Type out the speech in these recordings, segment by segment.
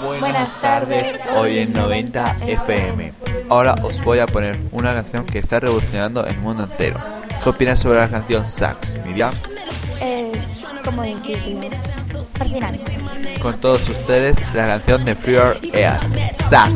Buenas tardes, hoy en 90 FM. Ahora os voy a poner una canción que está revolucionando el mundo entero. ¿Qué opinas sobre la canción Sax, Miriam? Es como. Fascinante. Con todos ustedes, la canción de Freer Eas, Sax.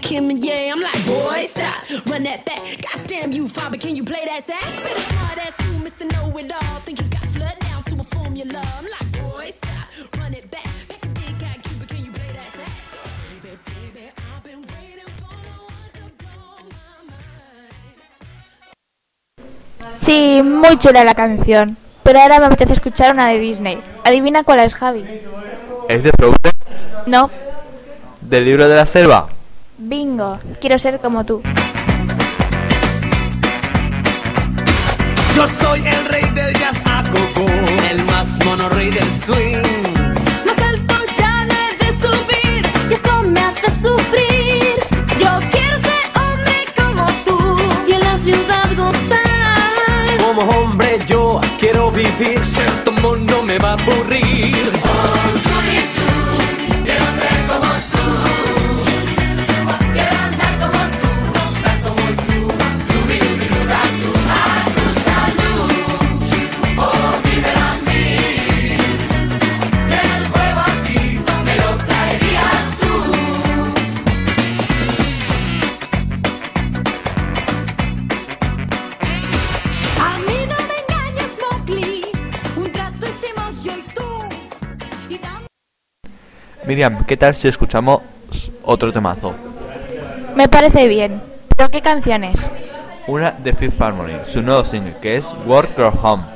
Kim and yeah. I'm like, boy, stop, run that back. Goddamn you, father, can you play that sax? Ass you, Mr. Know It All. Think you got flood down to a formula. I'm like, boy, stop, run it back. Sí, muy chula la canción. Pero ahora me apetece escuchar una de Disney. Adivina cuál es, Javi. ¿Es de Frozen? No, ¿Del libro de la selva? Bingo. Quiero ser como tú. Yo soy el rey del jazz a gogo, el más mono rey del swing. Más alto ya no he de subir y esto me hace sufrir. Yo quiero ser hombre como tú y en la ciudad gozar. Como hombre yo quiero vivir, ser tu mono me va a aburrir. Miriam, ¿qué tal si escuchamos otro temazo? Me parece bien. ¿Pero qué canciones? Una de Fifth Harmony, su nuevo single, que es Work Your Home.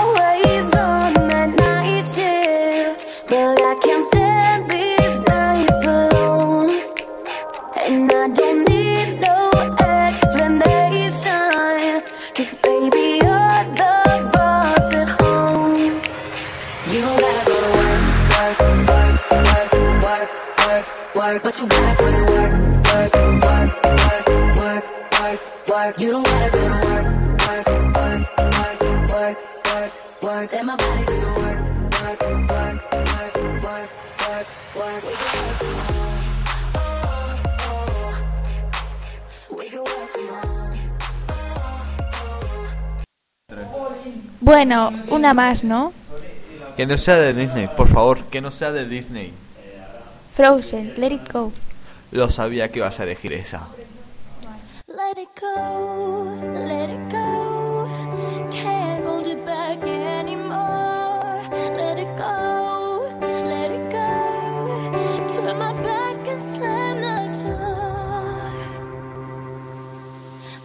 work. Let my body do the work, work, work, work, work, work, work. We can work tomorrow. Oh, oh. We can work tomorrow. Bueno, una más, ¿no? Que no sea de Disney, por favor, que no sea de Disney. Frozen, Let It Go. Lo sabía que ibas a elegir esa. Let it go, let it go.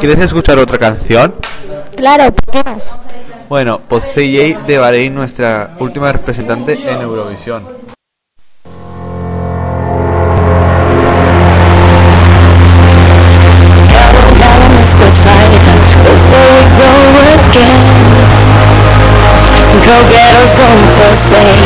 ¿Quieres escuchar otra canción? Claro, ¿por qué? Bueno, pues CJ de Bahrein, nuestra última representante en Eurovisión. go get for.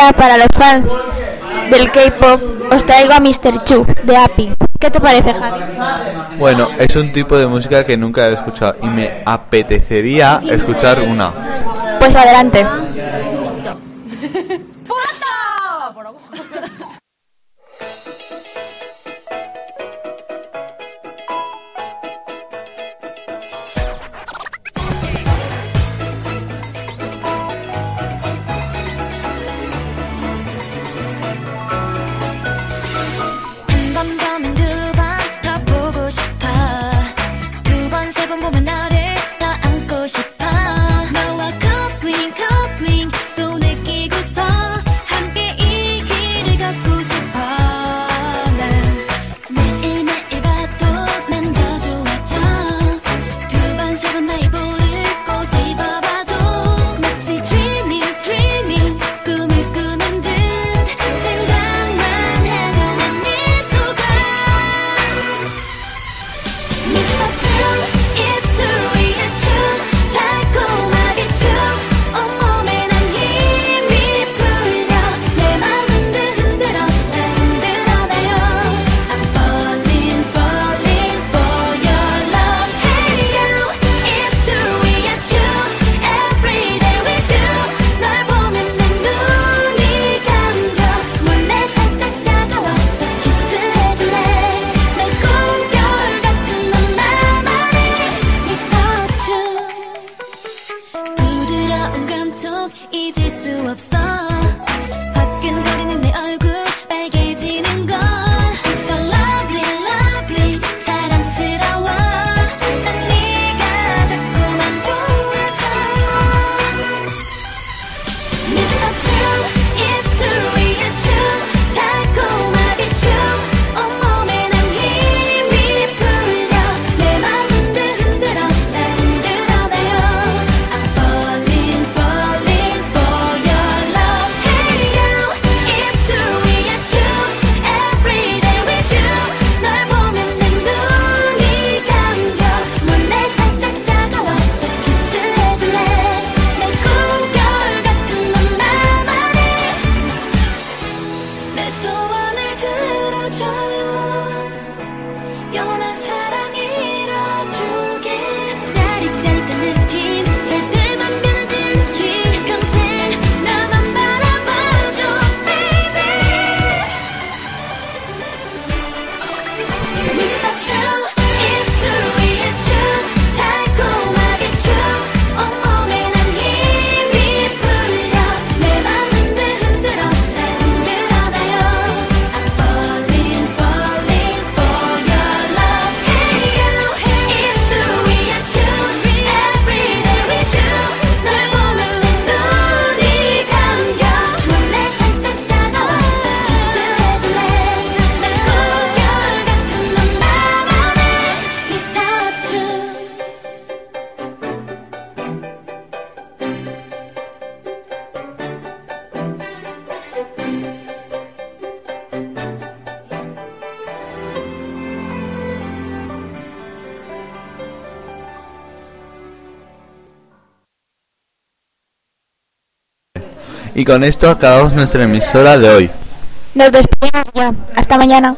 Para los fans del K-pop, os traigo a Mr. Chu de Api. ¿Qué te parece, Javi? Bueno, es un tipo de música que nunca he escuchado y me apetecería escuchar una. Pues adelante. Y con esto acabamos nuestra emisora de hoy. Nos despedimos ya. Hasta mañana.